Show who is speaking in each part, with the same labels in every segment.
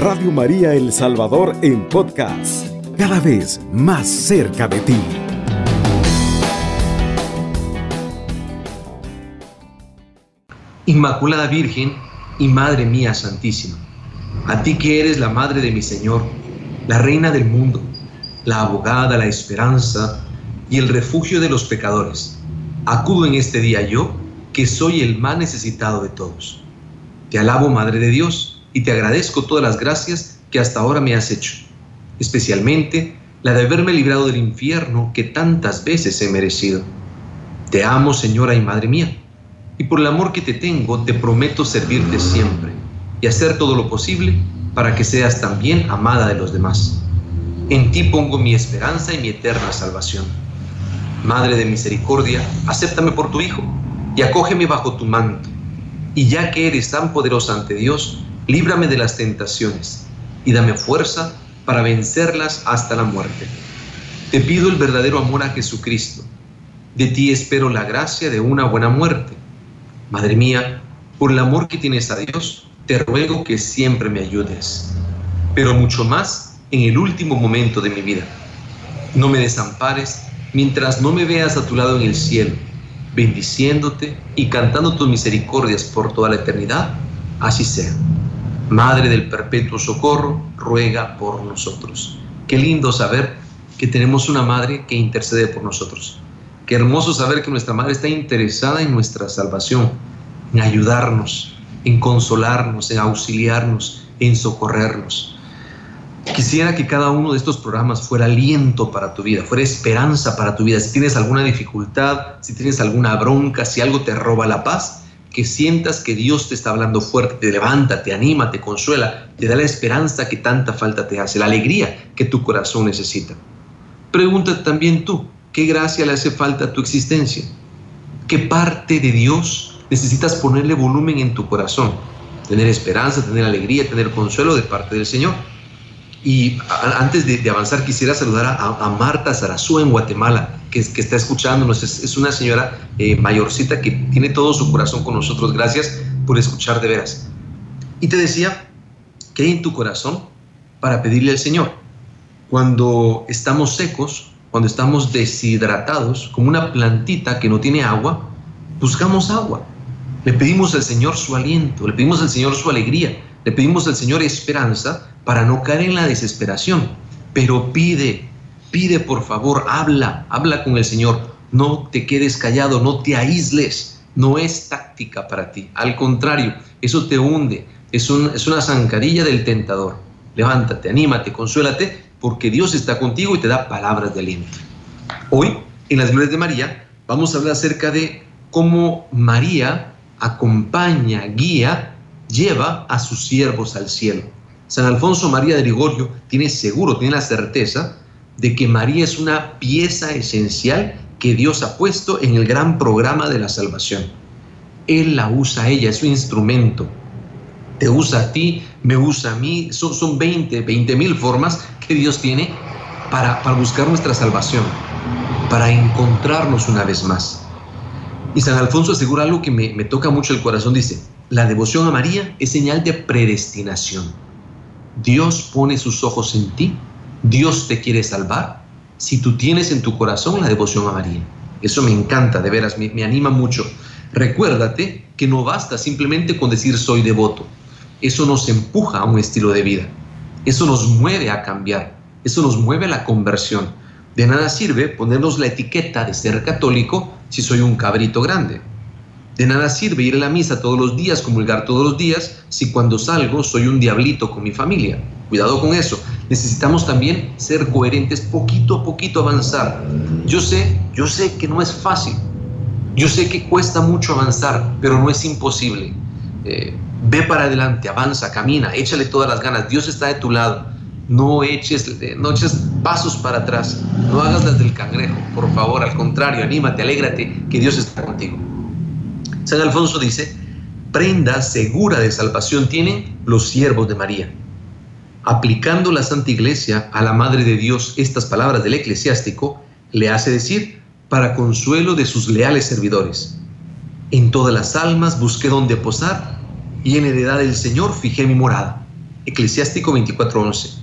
Speaker 1: Radio María El Salvador en podcast, cada vez más cerca de ti.
Speaker 2: Inmaculada Virgen y Madre mía Santísima, a ti que eres la Madre de mi Señor, la Reina del mundo, la abogada, la esperanza y el refugio de los pecadores, acudo en este día yo, que soy el más necesitado de todos. Te alabo, Madre de Dios, y te agradezco todas las gracias que hasta ahora me has hecho, especialmente la de haberme librado del infierno que tantas veces he merecido. Te amo, Señora y Madre mía, y por el amor que te tengo te prometo servirte siempre y hacer todo lo posible para que seas también amada de los demás. En ti pongo mi esperanza y mi eterna salvación. Madre de misericordia, acéptame por tu Hijo y acógeme bajo tu manto. Y ya que eres tan poderosa ante Dios, líbrame de las tentaciones y dame fuerza para vencerlas hasta la muerte. Te pido el verdadero amor a Jesucristo. De ti espero la gracia de una buena muerte. Madre mía, por el amor que tienes a Dios, te ruego que siempre me ayudes, pero mucho más en el último momento de mi vida. No me desampares mientras no me veas a tu lado en el cielo, bendiciéndote y cantando tus misericordias por toda la eternidad. Así sea. Madre del perpetuo socorro, ruega por nosotros. Qué lindo saber que tenemos una madre que intercede por nosotros. Qué hermoso saber que nuestra madre está interesada en nuestra salvación, en ayudarnos, en consolarnos, en auxiliarnos, en socorrernos. Quisiera que cada uno de estos programas fuera aliento para tu vida, fuera esperanza para tu vida. Si tienes alguna dificultad, si tienes alguna bronca, si algo te roba la paz, que sientas que Dios te está hablando fuerte, te levanta, te anima, te consuela, te da la esperanza que tanta falta te hace, la alegría que tu corazón necesita. Pregúntate también tú, ¿qué gracia le hace falta a tu existencia? ¿Qué parte de Dios necesitas ponerle volumen en tu corazón? Tener esperanza, tener alegría, tener consuelo de parte del Señor. Y antes de, avanzar, quisiera saludar a, Marta Zarazúa en Guatemala, que, que está escuchándonos. Es, una señora eh, mayorcita que tiene todo su corazón con nosotros. Gracias por escuchar de veras. Y te decía, ¿qué hay en tu corazón para pedirle al Señor? Cuando estamos secos, cuando estamos deshidratados, como una plantita que no tiene agua, buscamos agua. Le pedimos al Señor su aliento, le pedimos al Señor su alegría, le pedimos al Señor esperanza para no caer en la desesperación. Pero pide, pide por favor, habla, habla con el Señor. No te quedes callado, no te aísles. No es táctica para ti. Al contrario, eso te hunde. Es, es una zancadilla del tentador. Levántate, anímate, consuélate, porque Dios está contigo y te da palabras de aliento. Hoy, en las glorias de María, vamos a hablar acerca de cómo María acompaña, guía, lleva a sus siervos al cielo. San Alfonso María de Ligorio tiene seguro, tiene la certeza de que María es una pieza esencial que Dios ha puesto en el gran programa de la salvación. Él la usa a ella, es su instrumento. Te usa a ti, me usa a mí. Son, son 20, 20 mil formas que Dios tiene para, para buscar nuestra salvación, para encontrarnos una vez más. Y San Alfonso asegura algo que me, me toca mucho el corazón. Dice, la devoción a María es señal de predestinación. Dios pone sus ojos en ti, Dios te quiere salvar, si tú tienes en tu corazón la devoción a María. Eso me encanta, de veras, me, anima mucho. Recuérdate que no basta simplemente con decir soy devoto. Eso nos empuja a un estilo de vida. Eso nos mueve a cambiar. Eso nos mueve a la conversión. De nada sirve ponernos la etiqueta de ser católico si soy un cabrito grande. De nada sirve ir a la misa todos los días, comulgar todos los días, si cuando salgo soy un diablito con mi familia. Cuidado con eso. Necesitamos también ser coherentes, poquito a poquito avanzar. Yo sé, yo sé que no es fácil. Yo sé que cuesta mucho avanzar, pero no es imposible. Eh, ve para adelante, avanza, camina, échale todas las ganas. Dios está de tu lado. No eches, eh, no eches pasos para atrás. No hagas las del cangrejo, por favor. Al contrario, anímate, alégrate, que Dios está contigo. San Alfonso dice, prenda segura de salvación tienen los siervos de María. Aplicando la Santa Iglesia a la Madre de Dios estas palabras del eclesiástico, le hace decir, para consuelo de sus leales servidores. En todas las almas busqué donde posar y en heredad del Señor fijé mi morada. Eclesiástico 24:11.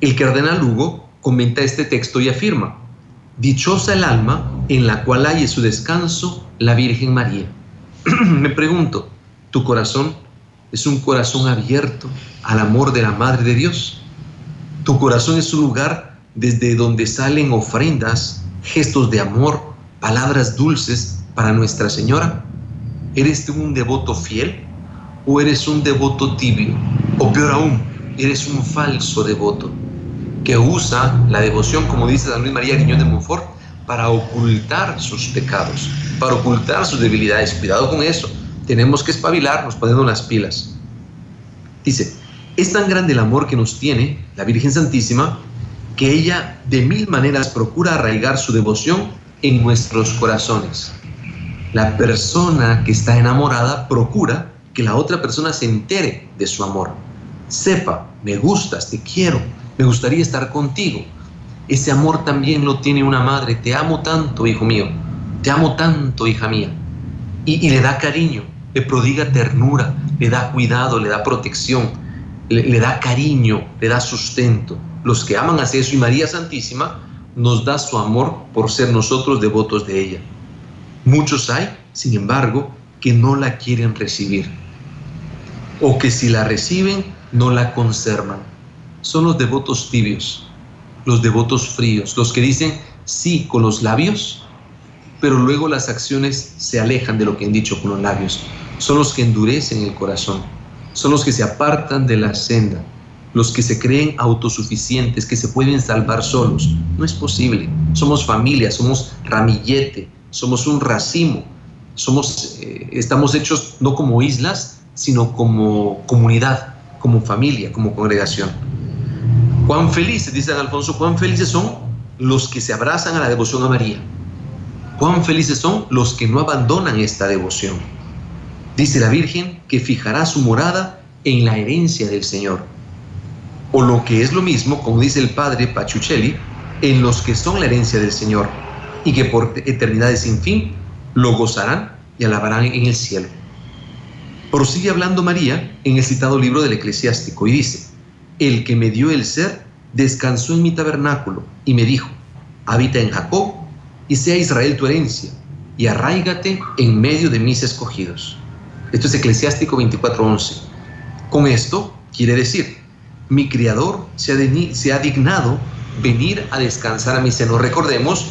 Speaker 2: El cardenal Lugo comenta este texto y afirma, Dichosa el alma en la cual hay su descanso la Virgen María. Me pregunto, ¿tu corazón es un corazón abierto al amor de la Madre de Dios? ¿Tu corazón es un lugar desde donde salen ofrendas, gestos de amor, palabras dulces para Nuestra Señora? ¿Eres tú un devoto fiel o eres un devoto tibio? O peor aún, eres un falso devoto que usa la devoción, como dice San Luis María Guiñón de Montfort, para ocultar sus pecados, para ocultar sus debilidades. Cuidado con eso. Tenemos que espabilarnos, poniendo las pilas. Dice, es tan grande el amor que nos tiene la Virgen Santísima que ella de mil maneras procura arraigar su devoción en nuestros corazones. La persona que está enamorada procura que la otra persona se entere de su amor. Sepa, me gustas, te quiero, me gustaría estar contigo. Ese amor también lo tiene una madre. Te amo tanto, hijo mío. Te amo tanto, hija mía. Y, le da cariño, le prodiga ternura, le da cuidado, le da protección, le, da cariño, le da sustento. Los que aman a eso y María Santísima nos da su amor por ser nosotros devotos de ella. Muchos hay, sin embargo, que no la quieren recibir. O que si la reciben, no la conservan son los devotos tibios, los devotos fríos, los que dicen sí con los labios, pero luego las acciones se alejan de lo que han dicho con los labios. Son los que endurecen el corazón, son los que se apartan de la senda, los que se creen autosuficientes, que se pueden salvar solos. No es posible. Somos familia, somos ramillete, somos un racimo, somos, eh, estamos hechos no como islas, sino como comunidad, como familia, como congregación. Cuán felices, dice San Alfonso, cuán felices son los que se abrazan a la devoción a María. Cuán felices son los que no abandonan esta devoción. Dice la Virgen que fijará su morada en la herencia del Señor. O lo que es lo mismo, como dice el padre Pachuchelli, en los que son la herencia del Señor y que por eternidades sin fin lo gozarán y alabarán en el cielo. Prosigue hablando María en el citado libro del eclesiástico y dice, el que me dio el ser, descansó en mi tabernáculo y me dijo, habita en Jacob y sea Israel tu herencia, y arraigate en medio de mis escogidos. Esto es Eclesiástico 24:11. Con esto quiere decir, mi Criador se ha, se ha dignado venir a descansar a mi seno. Recordemos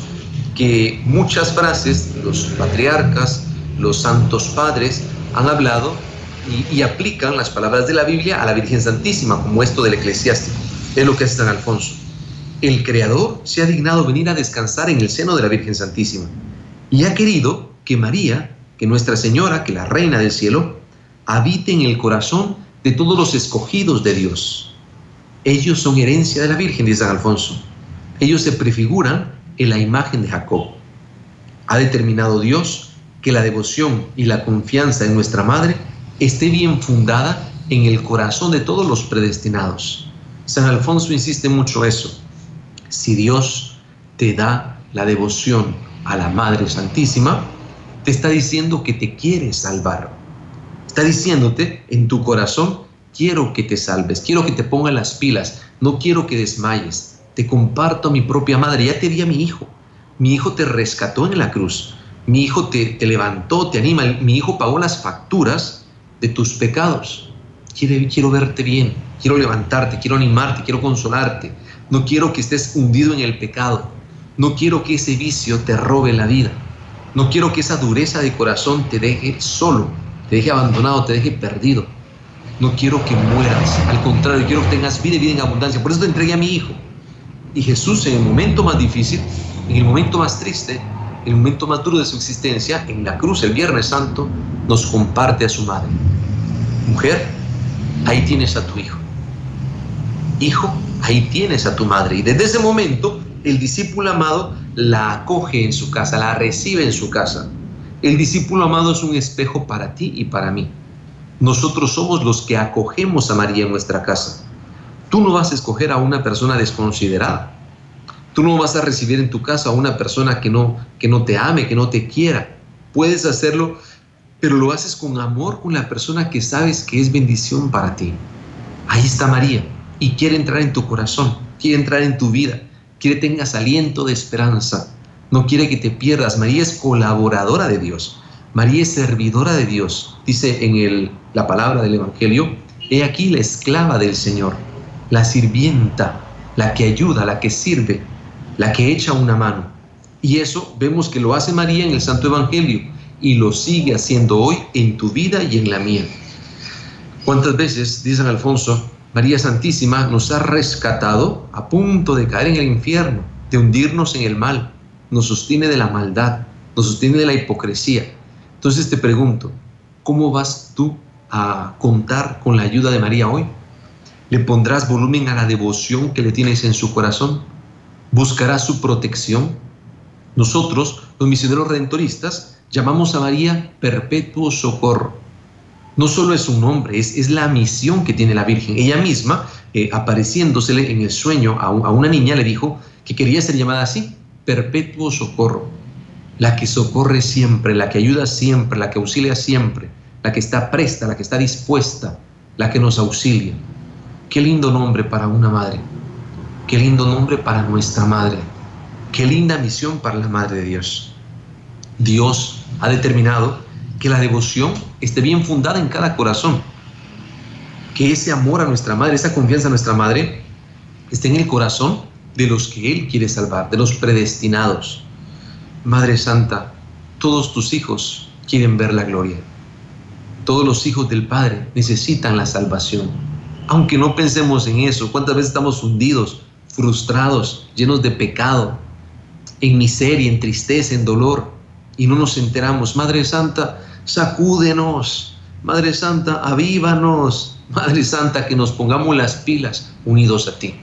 Speaker 2: que muchas frases, los patriarcas, los santos padres, han hablado y, aplican las palabras de la Biblia a la Virgen Santísima, como esto del eclesiástico. Es lo que hace San Alfonso. El Creador se ha dignado venir a descansar en el seno de la Virgen Santísima y ha querido que María, que Nuestra Señora, que la Reina del Cielo, habite en el corazón de todos los escogidos de Dios. Ellos son herencia de la Virgen, dice San Alfonso. Ellos se prefiguran en la imagen de Jacob. Ha determinado Dios que la devoción y la confianza en nuestra Madre esté bien fundada en el corazón de todos los predestinados. San Alfonso insiste mucho eso. Si Dios te da la devoción a la Madre Santísima, te está diciendo que te quiere salvar. Está diciéndote en tu corazón, quiero que te salves, quiero que te pongas las pilas, no quiero que desmayes. Te comparto a mi propia madre, ya te di a mi hijo. Mi hijo te rescató en la cruz. Mi hijo te, te levantó, te anima. Mi hijo pagó las facturas de tus pecados. Quiero, quiero verte bien, quiero levantarte, quiero animarte, quiero consolarte. No quiero que estés hundido en el pecado. No quiero que ese vicio te robe la vida. No quiero que esa dureza de corazón te deje solo, te deje abandonado, te deje perdido. No quiero que mueras. Al contrario, quiero que tengas vida y vida en abundancia. Por eso te entregué a mi Hijo. Y Jesús en el momento más difícil, en el momento más triste, el momento más duro de su existencia, en la cruz, el Viernes Santo, nos comparte a su madre. Mujer, ahí tienes a tu hijo. Hijo, ahí tienes a tu madre. Y desde ese momento, el discípulo amado la acoge en su casa, la recibe en su casa. El discípulo amado es un espejo para ti y para mí. Nosotros somos los que acogemos a María en nuestra casa. Tú no vas a escoger a una persona desconsiderada. Tú no vas a recibir en tu casa a una persona que no, que no te ame, que no te quiera. Puedes hacerlo pero lo haces con amor con la persona que sabes que es bendición para ti. Ahí está María y quiere entrar en tu corazón, quiere entrar en tu vida, quiere que tengas aliento de esperanza, no quiere que te pierdas. María es colaboradora de Dios, María es servidora de Dios. Dice en el, la palabra del Evangelio, he aquí la esclava del Señor, la sirvienta, la que ayuda, la que sirve, la que echa una mano. Y eso vemos que lo hace María en el Santo Evangelio y lo sigue haciendo hoy en tu vida y en la mía. ¿Cuántas veces, dice San Alfonso, María Santísima nos ha rescatado a punto de caer en el infierno, de hundirnos en el mal, nos sostiene de la maldad, nos sostiene de la hipocresía? Entonces te pregunto, ¿cómo vas tú a contar con la ayuda de María hoy? ¿Le pondrás volumen a la devoción que le tienes en su corazón? ¿Buscarás su protección? Nosotros, los misioneros redentoristas, llamamos a María perpetuo socorro. No solo es un nombre, es, es la misión que tiene la Virgen. Ella misma, eh, apareciéndosele en el sueño a, a una niña, le dijo que quería ser llamada así, perpetuo socorro. La que socorre siempre, la que ayuda siempre, la que auxilia siempre, la que está presta, la que está dispuesta, la que nos auxilia. Qué lindo nombre para una madre. Qué lindo nombre para nuestra madre. Qué linda misión para la Madre de Dios. Dios ha determinado que la devoción esté bien fundada en cada corazón. Que ese amor a nuestra Madre, esa confianza a nuestra Madre, esté en el corazón de los que Él quiere salvar, de los predestinados. Madre Santa, todos tus hijos quieren ver la gloria. Todos los hijos del Padre necesitan la salvación. Aunque no pensemos en eso, ¿cuántas veces estamos hundidos, frustrados, llenos de pecado, en miseria, en tristeza, en dolor, y no nos enteramos? Madre Santa, sacúdenos. Madre Santa, avívanos. Madre Santa, que nos pongamos las pilas unidos a ti.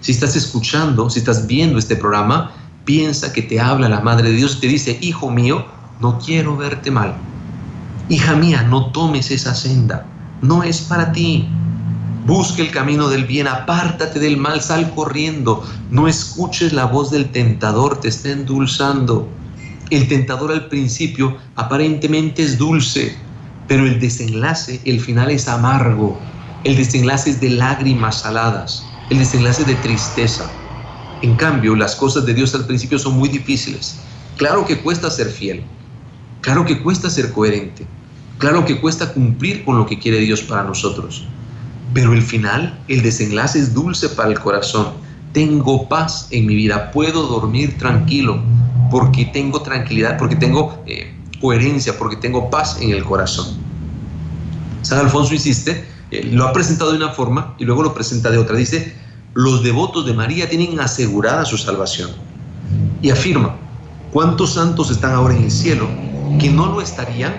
Speaker 2: Si estás escuchando, si estás viendo este programa, piensa que te habla la Madre de Dios, te dice, hijo mío, no quiero verte mal. Hija mía, no tomes esa senda, no es para ti. Busca el camino del bien, apártate del mal, sal corriendo, no escuches la voz del tentador, te está endulzando. El tentador al principio aparentemente es dulce, pero el desenlace, el final es amargo. El desenlace es de lágrimas saladas, el desenlace de tristeza. En cambio, las cosas de Dios al principio son muy difíciles. Claro que cuesta ser fiel, claro que cuesta ser coherente, claro que cuesta cumplir con lo que quiere Dios para nosotros. Pero el final, el desenlace es dulce para el corazón. Tengo paz en mi vida, puedo dormir tranquilo porque tengo tranquilidad, porque tengo eh, coherencia, porque tengo paz en el corazón. San Alfonso insiste, eh, lo ha presentado de una forma y luego lo presenta de otra. Dice, los devotos de María tienen asegurada su salvación. Y afirma, ¿cuántos santos están ahora en el cielo que no lo estarían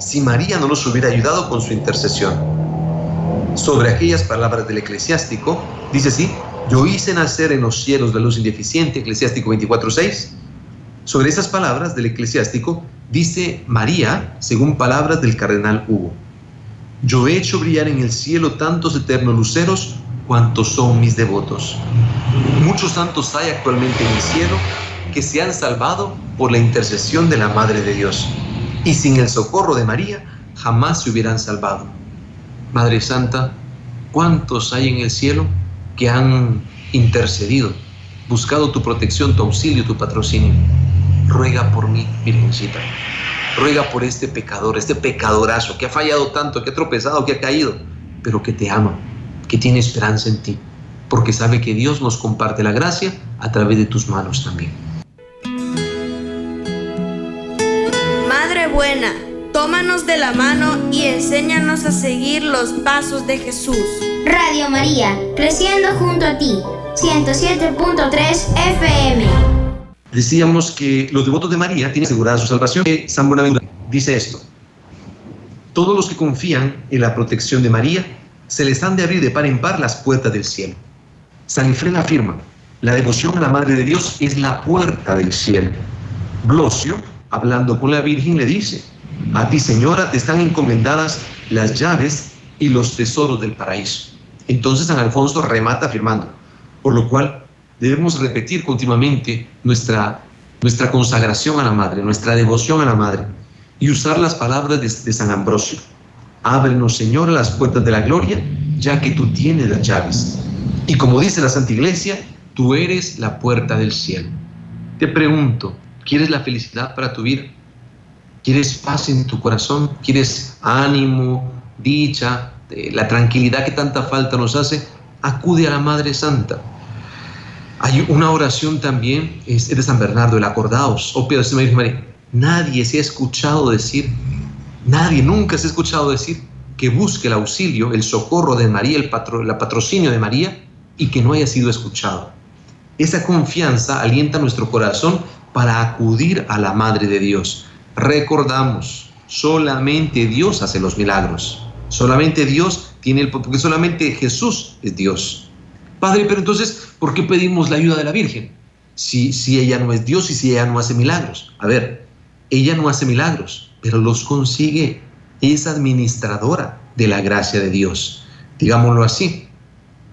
Speaker 2: si María no los hubiera ayudado con su intercesión? Sobre aquellas palabras del eclesiástico, dice así, yo hice nacer en los cielos la luz indeficiente, eclesiástico 24.6. Sobre esas palabras del eclesiástico, dice María, según palabras del cardenal Hugo, yo he hecho brillar en el cielo tantos eternos luceros cuantos son mis devotos. Muchos santos hay actualmente en el cielo que se han salvado por la intercesión de la Madre de Dios y sin el socorro de María jamás se hubieran salvado. Madre Santa, ¿cuántos hay en el cielo que han intercedido, buscado tu protección, tu auxilio, tu patrocinio? Ruega por mí, Virgencita. Ruega por este pecador, este pecadorazo que ha fallado tanto, que ha tropezado, que ha caído, pero que te ama que tiene esperanza en ti, porque sabe que Dios nos comparte la gracia a través de tus manos también.
Speaker 3: Madre buena, tómanos de la mano y enséñanos a seguir los pasos de Jesús.
Speaker 4: Radio María, creciendo junto a ti, 107.3 FM.
Speaker 2: Decíamos que los devotos de María tienen asegurada su salvación. San Buenaventura dice esto. Todos los que confían en la protección de María se les han de abrir de par en par las puertas del cielo. San Efrén afirma, la devoción a la Madre de Dios es la puerta del cielo. Blosio, hablando con la Virgen, le dice, a ti Señora te están encomendadas las llaves y los tesoros del paraíso. Entonces San Alfonso remata afirmando, por lo cual debemos repetir continuamente nuestra, nuestra consagración a la Madre, nuestra devoción a la Madre, y usar las palabras de, de San Ambrosio. Ábrenos, Señor, las puertas de la gloria ya que tú tienes las llaves. Y como dice la Santa Iglesia, tú eres la puerta del cielo. Te pregunto, ¿quieres la felicidad para tu vida? ¿Quieres paz en tu corazón? ¿Quieres ánimo, dicha, eh, la tranquilidad que tanta falta nos hace? Acude a la Madre Santa. Hay una oración también, es de San Bernardo, el acordaos, oh Pedro, María. Nadie se ha escuchado decir, nadie nunca se ha escuchado decir que busque el auxilio, el socorro de María, el, patro, patrocinio de María y que no haya sido escuchado. Esa confianza alienta nuestro corazón para acudir a la Madre de Dios. Recordamos, solamente Dios hace los milagros. Solamente Dios tiene el porque solamente Jesús es Dios. Padre, pero entonces, ¿por qué pedimos la ayuda de la Virgen? Si, si ella no es Dios y si ella no hace milagros. A ver, ella no hace milagros, pero los consigue es administradora de la gracia de Dios. Digámoslo así,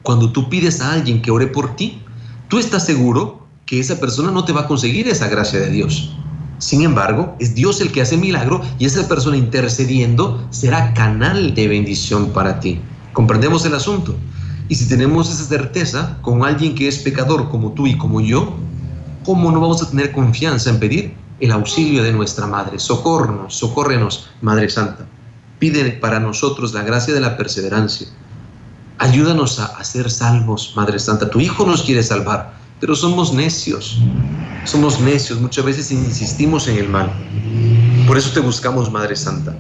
Speaker 2: cuando tú pides a alguien que ore por ti, tú estás seguro que esa persona no te va a conseguir esa gracia de Dios. Sin embargo, es Dios el que hace milagro y esa persona intercediendo será canal de bendición para ti. ¿Comprendemos el asunto? Y si tenemos esa certeza con alguien que es pecador como tú y como yo, ¿cómo no vamos a tener confianza en pedir el auxilio de nuestra Madre? Socórrenos, socórrenos, Madre Santa. Pide para nosotros la gracia de la perseverancia. Ayúdanos a, ser salvos, Madre Santa. Tu Hijo nos quiere salvar, pero somos necios. Somos necios, muchas veces insistimos en el mal. Por eso te buscamos, Madre Santa.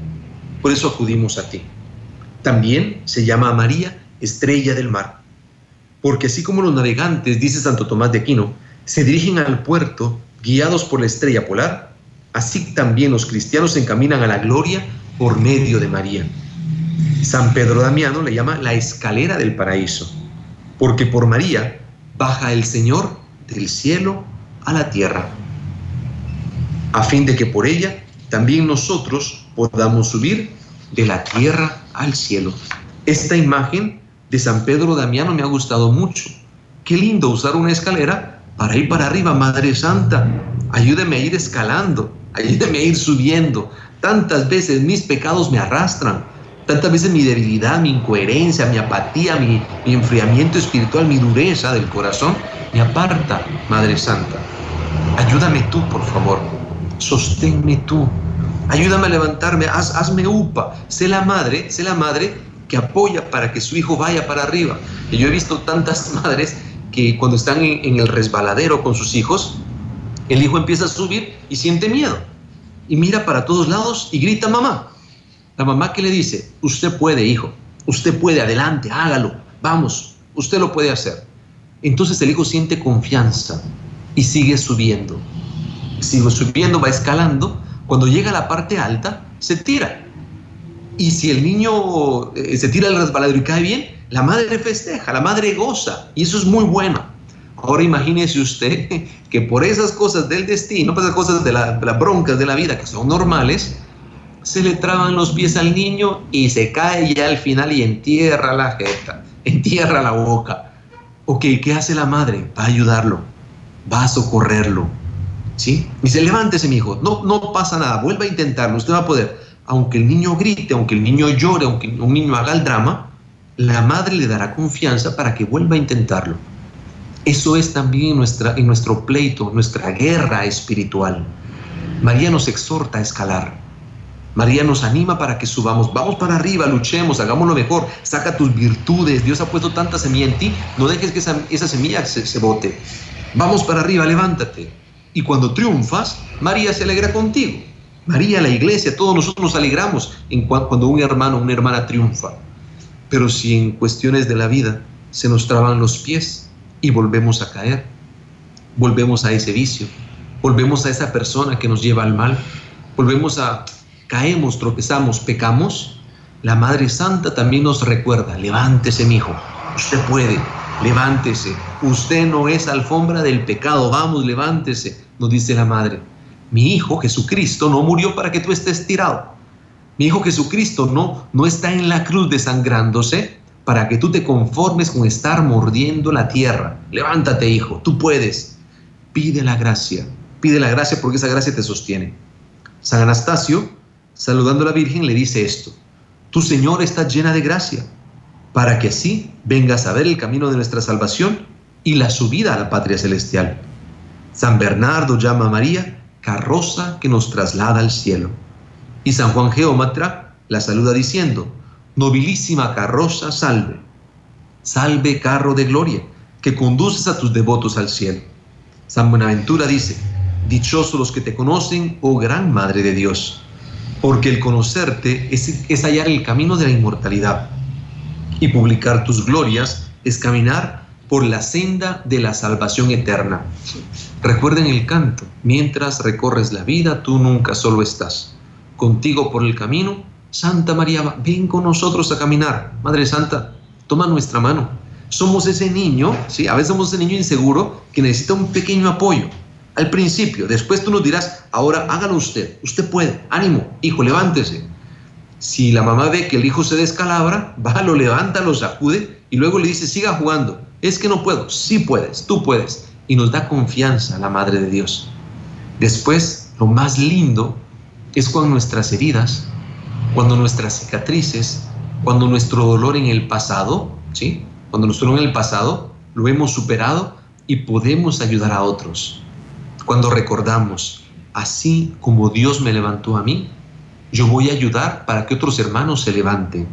Speaker 2: Por eso acudimos a ti. También se llama a María estrella del mar. Porque así como los navegantes, dice Santo Tomás de Aquino, se dirigen al puerto guiados por la estrella polar, así también los cristianos se encaminan a la gloria por medio de María. San Pedro Damiano le llama la escalera del paraíso, porque por María baja el Señor del cielo a la tierra, a fin de que por ella también nosotros podamos subir de la tierra al cielo. Esta imagen de San Pedro Damiano me ha gustado mucho. Qué lindo usar una escalera para ir para arriba, Madre Santa. Ayúdeme a ir escalando, ayúdeme a ir subiendo, Tantas veces mis pecados me arrastran, tantas veces mi debilidad, mi incoherencia, mi apatía, mi, enfriamiento espiritual, mi dureza del corazón me aparta, Madre Santa. Ayúdame tú, por favor. Sosténme tú. Ayúdame a levantarme, hazme upa. Sé la madre, sé la madre que apoya para que su hijo vaya para arriba. Y yo he visto tantas madres que cuando están en el resbaladero con sus hijos, el hijo empieza a subir y siente miedo y mira para todos lados y grita mamá. La mamá que le dice, usted puede, hijo, usted puede, adelante, hágalo, vamos, usted lo puede hacer. Entonces el hijo siente confianza y sigue subiendo. Sigue subiendo, va escalando. Cuando llega a la parte alta, se tira. Y si el niño eh, se tira al resbaladero y cae bien, la madre festeja, la madre goza. Y eso es muy bueno. Ahora imagínese usted que por esas cosas del destino, por esas cosas de las broncas de la vida que son normales, se le traban los pies al niño y se cae ya al final y entierra la jeta, entierra la boca. Ok, ¿qué hace la madre? Va a ayudarlo, va a socorrerlo. ¿Sí? Dice, levántese, mi hijo, no, no pasa nada, vuelva a intentarlo, usted va a poder. Aunque el niño grite, aunque el niño llore, aunque un niño haga el drama, la madre le dará confianza para que vuelva a intentarlo. Eso es también nuestra, en nuestro pleito, nuestra guerra espiritual. María nos exhorta a escalar. María nos anima para que subamos. Vamos para arriba, luchemos, hagámoslo mejor. Saca tus virtudes. Dios ha puesto tanta semilla en ti. No dejes que esa, semilla se, bote. Vamos para arriba, levántate. Y cuando triunfas, María se alegra contigo. María, la iglesia, todos nosotros nos alegramos cuando un hermano o una hermana triunfa. Pero si en cuestiones de la vida se nos traban los pies, y volvemos a caer, volvemos a ese vicio, volvemos a esa persona que nos lleva al mal, volvemos a, caemos, tropezamos, pecamos, la Madre Santa también nos recuerda, levántese mi hijo, usted puede, levántese, usted no es alfombra del pecado, vamos, levántese, nos dice la Madre. Mi hijo Jesucristo no murió para que tú estés tirado. Mi hijo Jesucristo no, no está en la cruz desangrándose para que tú te conformes con estar mordiendo la tierra. Levántate, hijo, tú puedes. Pide la gracia, pide la gracia porque esa gracia te sostiene. San Anastasio, saludando a la Virgen, le dice esto, tu Señor está llena de gracia. para que así vengas a ver el camino de nuestra salvación y la subida a la patria celestial. San Bernardo llama a María carroza que nos traslada al cielo. Y San Juan Geómatra la saluda diciendo, nobilísima carroza, salve. Salve carro de gloria, que conduces a tus devotos al cielo. San Buenaventura dice, dichosos los que te conocen, oh gran Madre de Dios, porque el conocerte es, es hallar el camino de la inmortalidad y publicar tus glorias es caminar por la senda de la salvación eterna. Recuerden el canto, mientras recorres la vida, tú nunca solo estás. Contigo por el camino, Santa María, ven con nosotros a caminar. Madre Santa, toma nuestra mano. Somos ese niño, ¿sí? A veces somos ese niño inseguro que necesita un pequeño apoyo. Al principio, después tú nos dirás, ahora hágalo usted, usted puede, ánimo, hijo, levántese. Si la mamá ve que el hijo se descalabra, va, lo levanta, lo sacude y luego le dice, siga jugando. Es que no puedo. Sí puedes, tú puedes. Y nos da confianza la Madre de Dios. Después, lo más lindo es cuando nuestras heridas, cuando nuestras cicatrices, cuando nuestro dolor en el pasado, ¿sí? Cuando nuestro dolor en el pasado lo hemos superado y podemos ayudar a otros. Cuando recordamos, así como Dios me levantó a mí, yo voy a ayudar para que otros hermanos se levanten.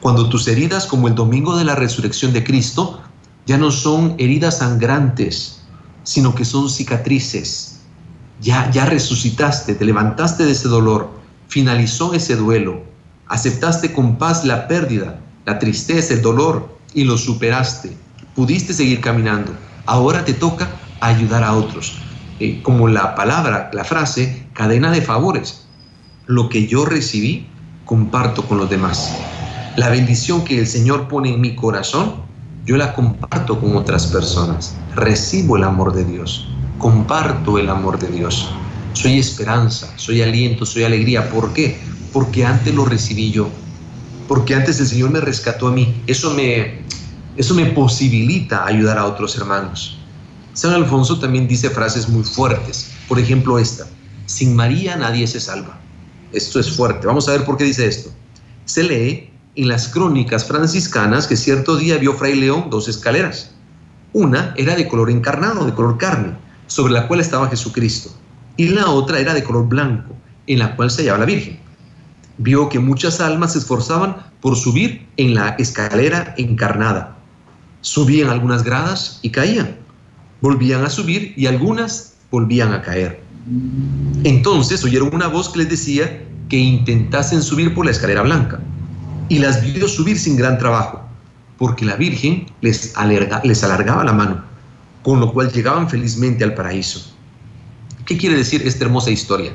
Speaker 2: Cuando tus heridas, como el domingo de la resurrección de Cristo, ya no son heridas sangrantes, sino que son cicatrices. Ya, ya resucitaste, te levantaste de ese dolor, finalizó ese duelo, aceptaste con paz la pérdida, la tristeza, el dolor y lo superaste. Pudiste seguir caminando. Ahora te toca ayudar a otros. Eh, como la palabra, la frase, cadena de favores lo que yo recibí, comparto con los demás. La bendición que el Señor pone en mi corazón, yo la comparto con otras personas. Recibo el amor de Dios, comparto el amor de Dios. Soy esperanza, soy aliento, soy alegría. ¿Por qué? Porque antes lo recibí yo. Porque antes el Señor me rescató a mí. Eso me, eso me posibilita ayudar a otros hermanos. San Alfonso también dice frases muy fuertes. Por ejemplo, esta. Sin María nadie se salva. Esto es fuerte. Vamos a ver por qué dice esto. Se lee en las crónicas franciscanas que cierto día vio Fray León dos escaleras. Una era de color encarnado, de color carne, sobre la cual estaba Jesucristo. Y la otra era de color blanco, en la cual se hallaba la Virgen. Vio que muchas almas se esforzaban por subir en la escalera encarnada. Subían algunas gradas y caían. Volvían a subir y algunas volvían a caer. Entonces oyeron una voz que les decía que intentasen subir por la escalera blanca y las vio subir sin gran trabajo, porque la Virgen les, les alargaba la mano, con lo cual llegaban felizmente al paraíso. ¿Qué quiere decir esta hermosa historia?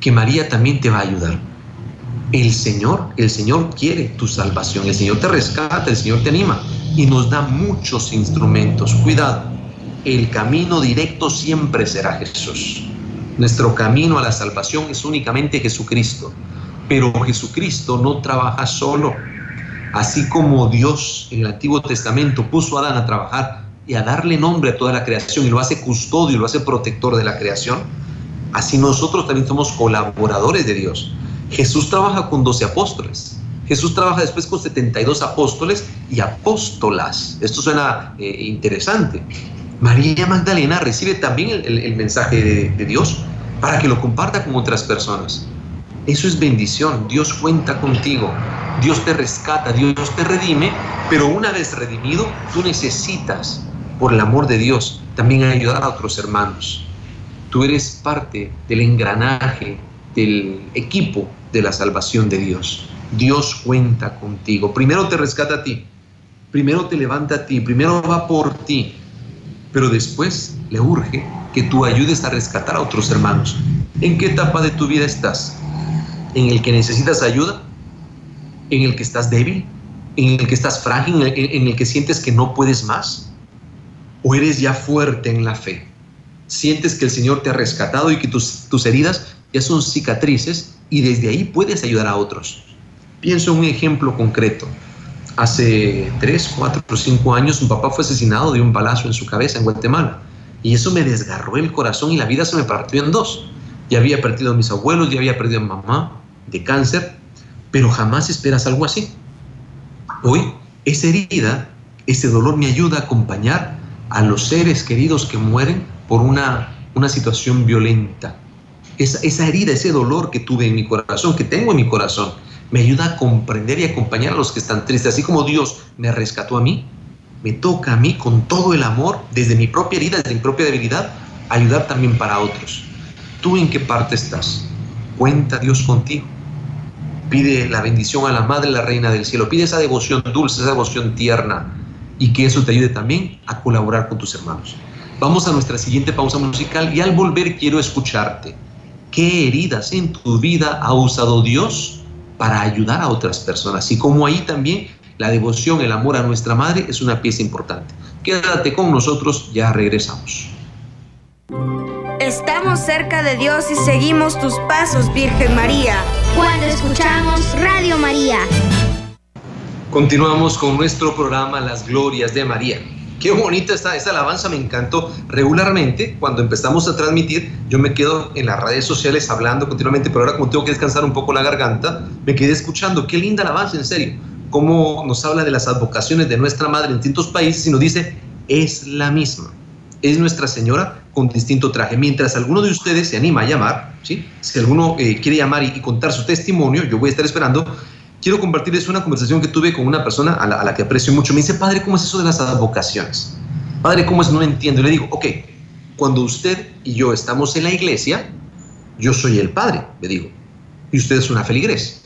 Speaker 2: Que María también te va a ayudar. El Señor, el Señor quiere tu salvación, el Señor te rescata, el Señor te anima y nos da muchos instrumentos. Cuidado, el camino directo siempre será Jesús. Nuestro camino a la salvación es únicamente Jesucristo. Pero Jesucristo no trabaja solo. Así como Dios en el Antiguo Testamento puso a Adán a trabajar y a darle nombre a toda la creación y lo hace custodio lo hace protector de la creación, así nosotros también somos colaboradores de Dios. Jesús trabaja con 12 apóstoles. Jesús trabaja después con 72 apóstoles y apóstolas. Esto suena eh, interesante. María Magdalena recibe también el, mensaje de, Dios para que lo comparta con otras personas. Eso es bendición. Dios cuenta contigo. Dios te rescata, Dios te redime, pero una vez redimido, tú necesitas, por el amor de Dios, también ayudar a otros hermanos. Tú eres parte del engranaje, del equipo de la salvación de Dios. Dios cuenta contigo. Primero te rescata a ti, primero te levanta a ti, primero va por ti, pero después le urge que tú ayudes a rescatar a otros hermanos. ¿En qué etapa de tu vida estás? ¿En el que necesitas ayuda? ¿En el que estás débil? ¿En el que estás frágil? ¿En el que sientes que no puedes más? ¿O eres ya fuerte en la fe? ¿Sientes que el Señor te ha rescatado y que tus, heridas ya son cicatrices y desde ahí puedes ayudar a otros? Pienso en un ejemplo concreto. Hace tres, cuatro o cinco años mi papá fue asesinado de un balazo en su cabeza en Guatemala. Y eso me desgarró el corazón y la vida se me partió en dos. Ya había perdido a mis abuelos, ya había perdido a mamá de cáncer, pero jamás esperas algo así. Hoy, esa herida, ese dolor me ayuda a acompañar a los seres queridos que mueren por una, una situación violenta. Esa herida, ese dolor que tuve en mi corazón, que tengo en mi corazón, me ayuda a comprender y acompañar a los que están tristes. Así como Dios me rescató a mí, me toca a mí con todo el amor, desde mi propia herida, desde mi propia debilidad, ayudar también para otros. ¿Tú en qué parte estás? Cuenta Dios contigo. Pide la bendición a la Madre, la Reina del Cielo. Pide esa devoción dulce, esa devoción tierna y que eso te ayude también a colaborar con tus hermanos. Vamos a nuestra siguiente pausa musical y al volver quiero escucharte. ¿Qué heridas en tu vida ha usado Dios para ayudar a otras personas? Y como ahí también la devoción, el amor a nuestra Madre es una pieza importante. Quédate con nosotros, ya regresamos.
Speaker 3: Estamos cerca de Dios y seguimos tus pasos, Virgen María.
Speaker 4: Cuando escuchamos Radio María.
Speaker 2: Continuamos con nuestro programa Las Glorias de María. Qué bonita está esa alabanza, me encantó. Regularmente, cuando empezamos a transmitir, yo me quedo en las redes sociales hablando continuamente, pero ahora como tengo que descansar un poco la garganta, me quedé escuchando. Qué linda alabanza, en serio. Cómo nos habla de las advocaciones de nuestra madre en distintos países y nos dice, es la misma. Es Nuestra Señora con distinto traje. Mientras alguno de ustedes se anima a llamar, ¿sí? si alguno eh, quiere llamar y, y contar su testimonio, yo voy a estar esperando quiero compartirles una conversación que tuve con una persona a la, que aprecio mucho. Me dice, padre, ¿cómo es eso de las advocaciones? Padre, ¿cómo es? No entiendo. Y le digo, ok, cuando usted y yo estamos en la iglesia, yo soy el padre, le digo, y usted es una feligres.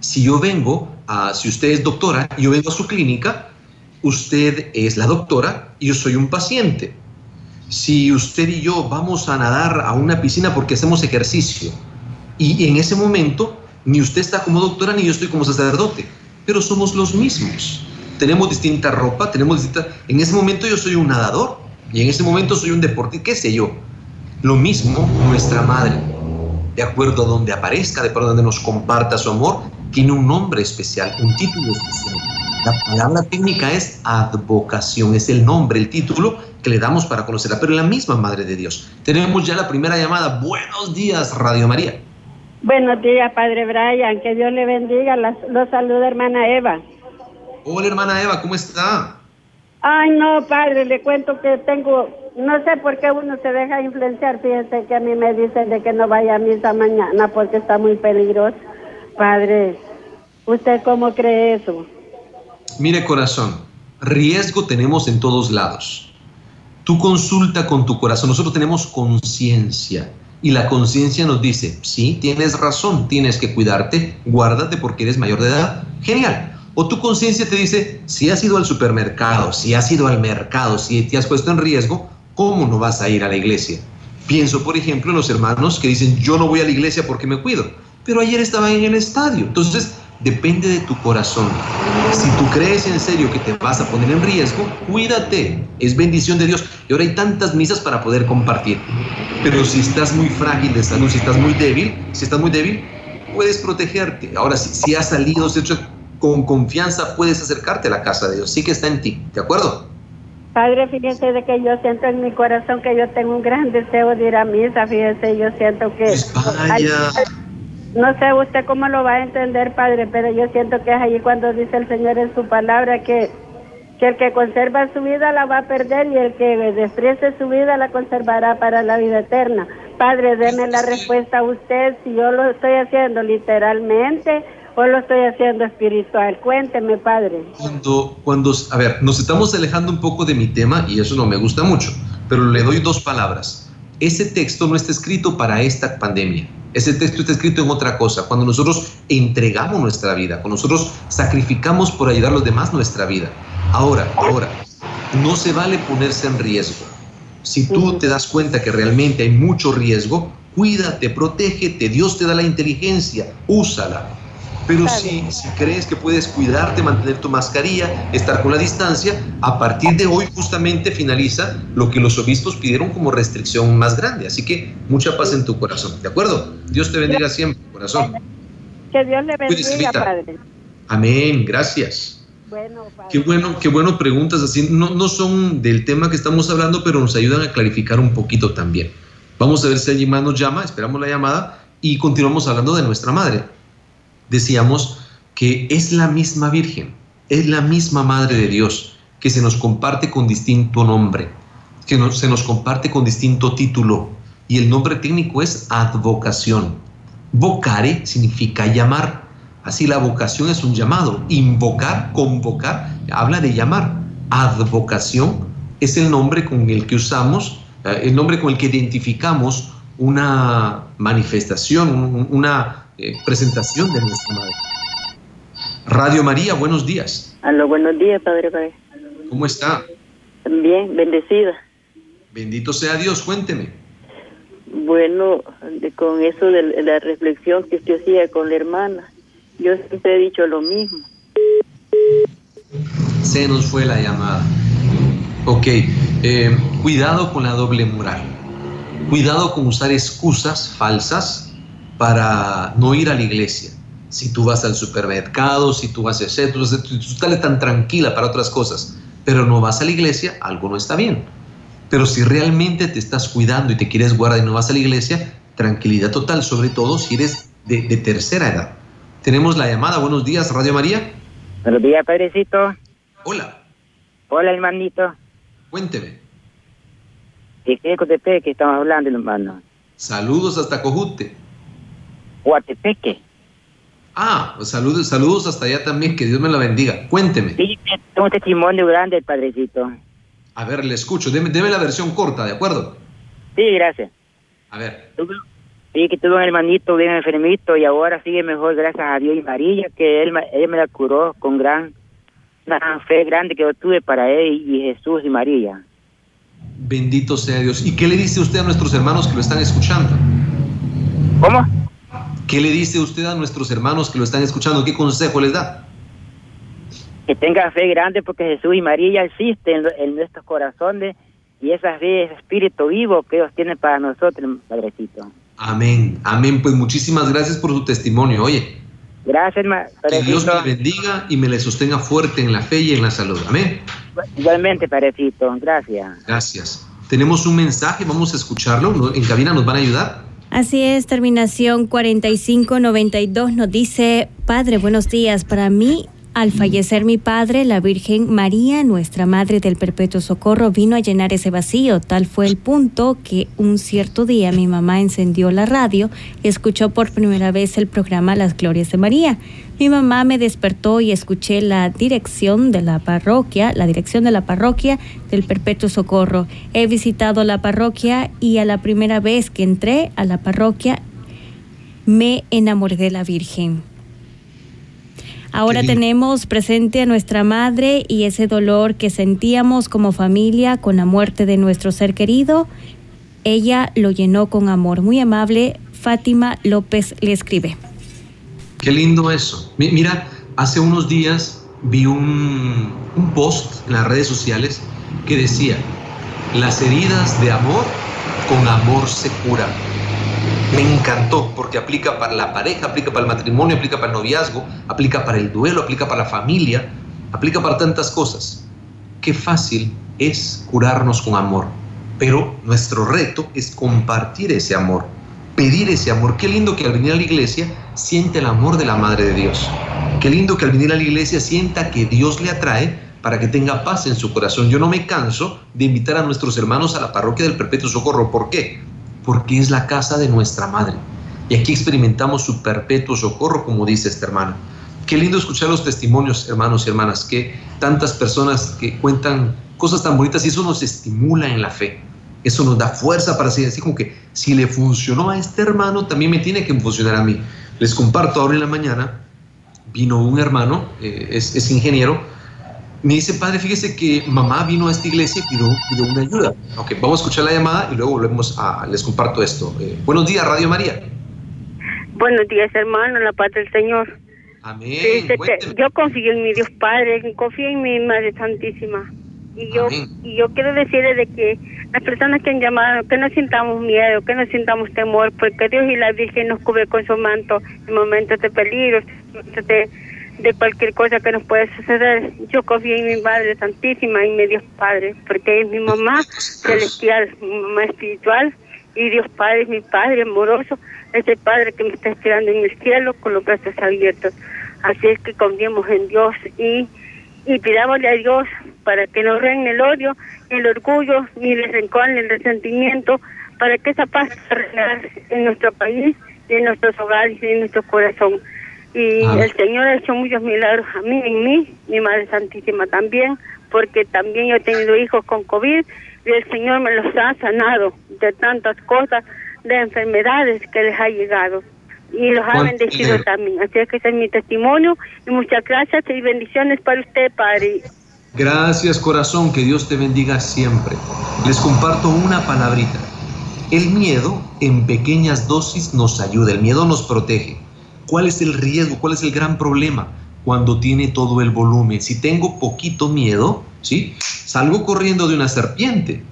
Speaker 2: Si yo vengo, a, si usted es doctora y yo vengo a su clínica, usted es la doctora y yo soy un paciente. Si usted y yo vamos a nadar a una piscina porque hacemos ejercicio y en ese momento ni usted está como doctora ni yo estoy como sacerdote, pero somos los mismos. Tenemos distinta ropa, tenemos distinta... En ese momento yo soy un nadador y en ese momento soy un deportista, qué sé yo. Lo mismo nuestra madre, de acuerdo a donde aparezca, de acuerdo a donde nos comparta su amor, tiene un nombre especial, un título especial. La palabra técnica es advocación, es el nombre, el título que le damos para conocerla, pero la misma Madre de Dios. Tenemos ya la primera llamada. Buenos días, Radio María.
Speaker 5: Buenos días, Padre Brian. Que Dios le bendiga. Los, los saluda, hermana Eva.
Speaker 2: Hola, hermana Eva, ¿cómo está?
Speaker 5: Ay, no, Padre, le cuento que tengo, no sé por qué uno se deja influenciar. Fíjense que a mí me dicen de que no vaya a misa mañana porque está muy peligroso. Padre, ¿usted cómo cree eso?
Speaker 2: Mire, corazón, riesgo tenemos en todos lados. Tú consulta con tu corazón. Nosotros tenemos conciencia y la conciencia nos dice, sí, tienes razón, tienes que cuidarte, guárdate porque eres mayor de edad. Genial. O tu conciencia te dice, si has ido al supermercado, si has ido al mercado, si te has puesto en riesgo, ¿cómo no vas a ir a la iglesia? Pienso, por ejemplo, en los hermanos que dicen, yo no voy a la iglesia porque me cuido, pero ayer estaba en el estadio. Entonces, depende de tu corazón. Si tú crees en serio que te vas a poner en riesgo, cuídate. Es bendición de Dios. Y ahora hay tantas misas para poder compartir. Pero si estás muy frágil de salud, si estás muy débil, si estás muy débil, puedes protegerte. Ahora, si, si has salido con confianza, puedes acercarte a la casa de Dios. Sí que está en ti. ¿De acuerdo?
Speaker 5: Padre, fíjese de que yo siento en mi corazón que yo tengo un gran deseo de ir a misa. Fíjese, yo siento que...
Speaker 2: Pues vaya.
Speaker 5: Hay, no sé usted cómo lo va a entender, Padre, pero yo siento que es ahí cuando dice el Señor en su palabra que, que el que conserva su vida la va a perder y el que desprecie su vida la conservará para la vida eterna. Padre, deme la respuesta a usted si yo lo estoy haciendo literalmente o lo estoy haciendo espiritual. Cuénteme, Padre.
Speaker 2: Cuando, cuando, a ver, nos estamos alejando un poco de mi tema y eso no me gusta mucho, pero le doy dos palabras. Ese texto no está escrito para esta pandemia. Ese texto está escrito en otra cosa. Cuando nosotros entregamos nuestra vida, cuando nosotros sacrificamos por ayudar a los demás nuestra vida. Ahora, ahora, no se vale ponerse en riesgo. Si tú te das cuenta que realmente hay mucho riesgo, cuídate, protégete, Dios te da la inteligencia, úsala. Pero si, si, crees que puedes cuidarte, mantener tu mascarilla, estar con la distancia, a partir de hoy justamente finaliza lo que los obispos pidieron como restricción más grande. Así que mucha paz en tu corazón, ¿de acuerdo? Dios te bendiga siempre, corazón.
Speaker 5: Que Dios le bendiga, Padre.
Speaker 2: Amén, gracias.
Speaker 5: Bueno, padre.
Speaker 2: Qué bueno, qué bueno preguntas así. No, no son del tema que estamos hablando, pero nos ayudan a clarificar un poquito también. Vamos a ver si alguien más nos llama, esperamos la llamada y continuamos hablando de nuestra madre decíamos que es la misma Virgen. es la misma Madre de Dios que se nos comparte con distinto nombre, que se nos comparte con distinto título, y el nombre técnico es advocación. Vocare significa llamar, así la vocación es un llamado, invocar, convocar, habla de llamar. Advocación es el nombre con el que usamos, eh, el nombre con el que identificamos una manifestación, una eh, presentación de nuestra madre. Radio María, buenos días.
Speaker 6: Aló, buenos días, Padre Padre.
Speaker 2: ¿Cómo está?
Speaker 6: Bien, bendecida.
Speaker 2: Bendito sea Dios, cuénteme.
Speaker 6: Bueno, con eso de la reflexión que usted hacía con la hermana, yo siempre he dicho lo mismo.
Speaker 2: Se nos fue la llamada. Ok, eh, cuidado con la doble moral. Cuidado con usar excusas falsas para no ir a la iglesia. Si tú vas al supermercado, si tú vas a hacer, tú, tú estás tan tranquila para otras cosas, pero no vas a la iglesia, algo no está bien. Pero si realmente te estás cuidando y te quieres guardar y no vas a la iglesia, tranquilidad total, sobre todo si eres de, de tercera edad. Tenemos la llamada. Buenos días, Radio María.
Speaker 7: Buenos días, Padrecito.
Speaker 2: Hola.
Speaker 7: Hola, hermanito.
Speaker 2: Cuénteme.
Speaker 7: ¿De qué Cotepeque estamos hablando, hermano?
Speaker 2: Saludos hasta Cojute.
Speaker 7: Guatepeque.
Speaker 2: Ah, pues saludos, saludos hasta allá también, que Dios me la bendiga. Cuénteme.
Speaker 7: Sí, tengo un testimonio grande, Padrecito.
Speaker 2: A ver, le escucho. Deme, deme la versión corta, ¿de acuerdo?
Speaker 7: Sí, gracias.
Speaker 2: A ver.
Speaker 7: Sí, que tuve un hermanito bien enfermito y ahora sigue mejor, gracias a Dios y María, que él, él me la curó con gran, una fe grande que yo tuve para él y Jesús y María.
Speaker 2: Bendito sea Dios. ¿Y qué le dice usted a nuestros hermanos que lo están escuchando?
Speaker 7: ¿Cómo?
Speaker 2: ¿Qué le dice usted a nuestros hermanos que lo están escuchando? ¿Qué consejo les da?
Speaker 7: Que tenga fe grande porque Jesús y María existen en, nuestros corazones y esa fe es espíritu vivo que ellos tienen para nosotros, Padrecito.
Speaker 2: Amén, amén. Pues muchísimas gracias por su testimonio. Oye.
Speaker 7: Gracias,
Speaker 2: Padrecito. Que Dios me bendiga y me le sostenga fuerte en la fe y en la salud. Amén.
Speaker 7: Igualmente, Padrecito. Gracias.
Speaker 2: Gracias. Tenemos un mensaje, vamos a escucharlo. En cabina nos van a ayudar.
Speaker 8: Así es, terminación 4592 nos dice, Padre, buenos días. Para mí al fallecer mi padre, la Virgen María, nuestra Madre del Perpetuo Socorro, vino a llenar ese vacío. Tal fue el punto que un cierto día mi mamá encendió la radio y escuchó por primera vez el programa Las Glorias de María. Mi mamá me despertó y escuché la dirección de la parroquia, la dirección de la parroquia del Perpetuo Socorro. He visitado la parroquia y a la primera vez que entré a la parroquia me enamoré de la Virgen. Ahora tenemos presente a nuestra madre y ese dolor que sentíamos como familia con la muerte de nuestro ser querido. Ella lo llenó con amor. Muy amable, Fátima López le escribe.
Speaker 2: Qué lindo eso. Mira, hace unos días vi un, un post en las redes sociales que decía, las heridas de amor con amor se curan me encantó porque aplica para la pareja, aplica para el matrimonio, aplica para el noviazgo, aplica para el duelo, aplica para la familia, aplica para tantas cosas. Qué fácil es curarnos con amor, pero nuestro reto es compartir ese amor, pedir ese amor. Qué lindo que al venir a la iglesia siente el amor de la Madre de Dios. Qué lindo que al venir a la iglesia sienta que Dios le atrae para que tenga paz en su corazón. Yo no me canso de invitar a nuestros hermanos a la parroquia del Perpetuo Socorro. ¿Por qué? Porque es la casa de nuestra madre. Y aquí experimentamos su perpetuo socorro, como dice este hermano. Qué lindo escuchar los testimonios, hermanos y hermanas, que tantas personas que cuentan cosas tan bonitas y eso nos estimula en la fe. Eso nos da fuerza para seguir así como que si le funcionó a este hermano, también me tiene que funcionar a mí. Les comparto ahora en la mañana, vino un hermano, eh, es ingeniero, me dice, padre, fíjese que mamá vino a esta iglesia y pidió, una ayuda. Ok, vamos a escuchar la llamada y luego volvemos a, les comparto esto. Eh, buenos días, Radio María.
Speaker 5: Buenos días, hermano, la paz del Señor.
Speaker 2: Amén.
Speaker 5: yo confío en mi Dios Padre, confío en mi Madre Santísima. Y yo, y yo quiero decirle de que las personas que han llamado, que no sintamos miedo, que no sintamos temor, porque Dios y la Virgen nos cubre con su manto en momentos de peligro, de de cualquier cosa que nos pueda suceder. Yo confío en mi Madre Santísima y mi Dios Padre, porque es mi mamá celestial, mi mamá espiritual, y Dios Padre es mi Padre amoroso, es el Padre que me está esperando en el cielo con los brazos abiertos. Así es que confiemos en Dios y, y pidámosle a Dios para que no reine el odio, el orgullo, ni el rencor, ni el resentimiento, para que esa paz reinar en nuestro país, y en nuestros hogares y en nuestro corazón. Y el Señor ha hecho muchos milagros a mí, en mí, mi Madre Santísima también, porque también yo he tenido hijos con COVID y el Señor me los ha sanado de tantas cosas, de enfermedades que les ha llegado y los ha bendecido también. Así es que ese es mi testimonio y muchas gracias y bendiciones para usted, Padre.
Speaker 2: Gracias, corazón, que Dios te bendiga siempre. Les comparto una palabrita. El miedo en pequeñas dosis nos ayuda, el miedo nos protege. ¿Cuál es el riesgo? ¿Cuál es el gran problema? Cuando tiene todo el volumen. Si tengo poquito miedo, ¿sí? Salgo corriendo de una serpiente.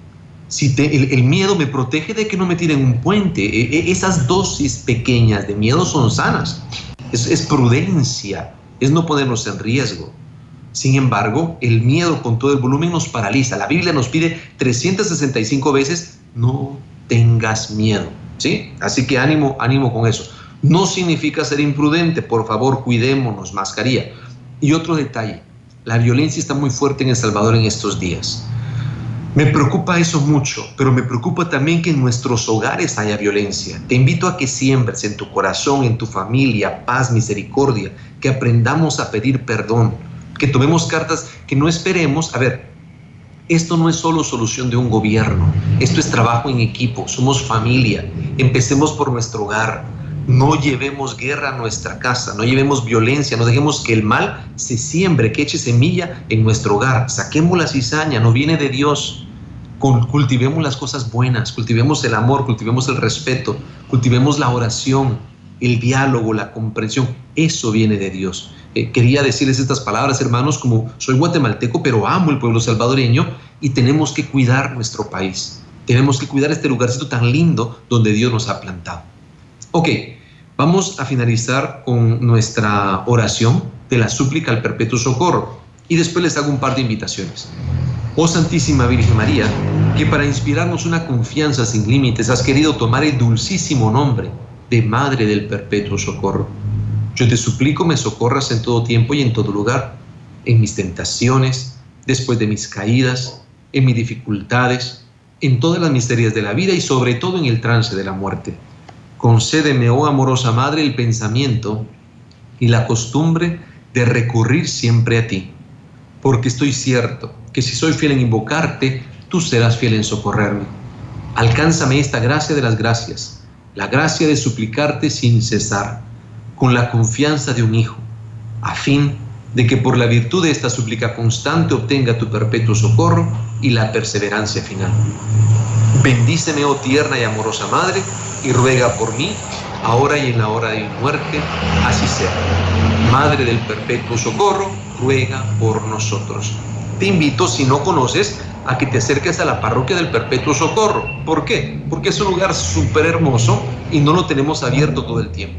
Speaker 2: Si el, miedo me protege de que no me tiren un puente. E, e, esas dosis pequeñas de miedo son sanas. Es, es prudencia, es no ponernos en riesgo. Sin embargo, el miedo con todo el volumen nos paraliza. La Biblia nos pide 365 veces, no tengas miedo. ¿Sí? Así que ánimo, ánimo con eso. No significa ser imprudente, por favor, cuidémonos, mascarilla. Y otro detalle, la violencia está muy fuerte en El Salvador en estos días. Me preocupa eso mucho, pero me preocupa también que en nuestros hogares haya violencia. Te invito a que siembres en tu corazón, en tu familia, paz, misericordia, que aprendamos a pedir perdón, que tomemos cartas, que no esperemos. A ver, esto no es solo solución de un gobierno, esto es trabajo en equipo, somos familia. Empecemos por nuestro hogar. No llevemos guerra a nuestra casa, no llevemos violencia, no dejemos que el mal se siembre, que eche semilla en nuestro hogar. Saquemos la cizaña, no viene de Dios. Cultivemos las cosas buenas, cultivemos el amor, cultivemos el respeto, cultivemos la oración, el diálogo, la comprensión. Eso viene de Dios. Eh, quería decirles estas palabras, hermanos, como soy guatemalteco, pero amo el pueblo salvadoreño y tenemos que cuidar nuestro país. Tenemos que cuidar este lugarcito tan lindo donde Dios nos ha plantado. Ok, Vamos a finalizar con nuestra oración de la súplica al perpetuo socorro y después les hago un par de invitaciones. Oh Santísima Virgen María, que para inspirarnos una confianza sin límites has querido tomar el dulcísimo nombre de Madre del Perpetuo Socorro. Yo te suplico me socorras en todo tiempo y en todo lugar, en mis tentaciones, después de mis caídas, en mis dificultades, en todas las miserias de la vida y sobre todo en el trance de la muerte concédeme, oh amorosa Madre, el pensamiento y la costumbre de recurrir siempre a ti, porque estoy cierto que si soy fiel en invocarte, tú serás fiel en socorrerme. Alcánzame esta gracia de las gracias, la gracia de suplicarte sin cesar, con la confianza de un hijo, a fin de que por la virtud de esta súplica constante obtenga tu perpetuo socorro y la perseverancia final. Bendíceme, oh tierna y amorosa Madre, y ruega por mí, ahora y en la hora de mi muerte, así sea. Madre del perpetuo socorro, ruega por nosotros. Te invito, si no conoces, a que te acerques a la parroquia del Perpetuo Socorro. ¿Por qué? Porque es un lugar súper hermoso y no lo tenemos abierto todo el tiempo.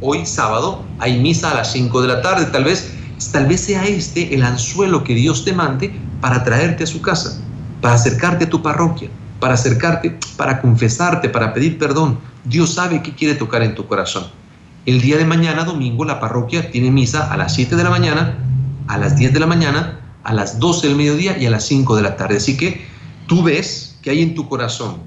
Speaker 2: Hoy sábado hay misa a las 5 de la tarde, tal vez, tal vez sea este el anzuelo que Dios te mande para traerte a su casa, para acercarte a tu parroquia, para acercarte, para confesarte, para pedir perdón. Dios sabe qué quiere tocar en tu corazón. El día de mañana, domingo, la parroquia tiene misa a las 7 de la mañana, a las 10 de la mañana, a las 12 del mediodía y a las 5 de la tarde. Así que tú ves que hay en tu corazón,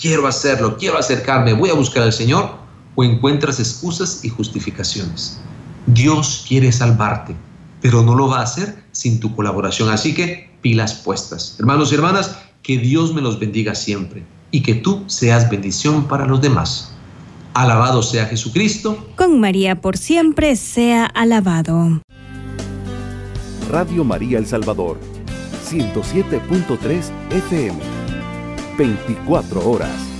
Speaker 2: quiero hacerlo, quiero acercarme, voy a buscar al Señor, o encuentras excusas y justificaciones. Dios quiere salvarte, pero no lo va a hacer sin tu colaboración. Así que pilas puestas. Hermanos y hermanas, que Dios me los bendiga siempre y que tú seas bendición para los demás. Alabado sea Jesucristo.
Speaker 8: Con María por siempre sea alabado.
Speaker 1: Radio María El Salvador, 107.3 FM, 24 horas.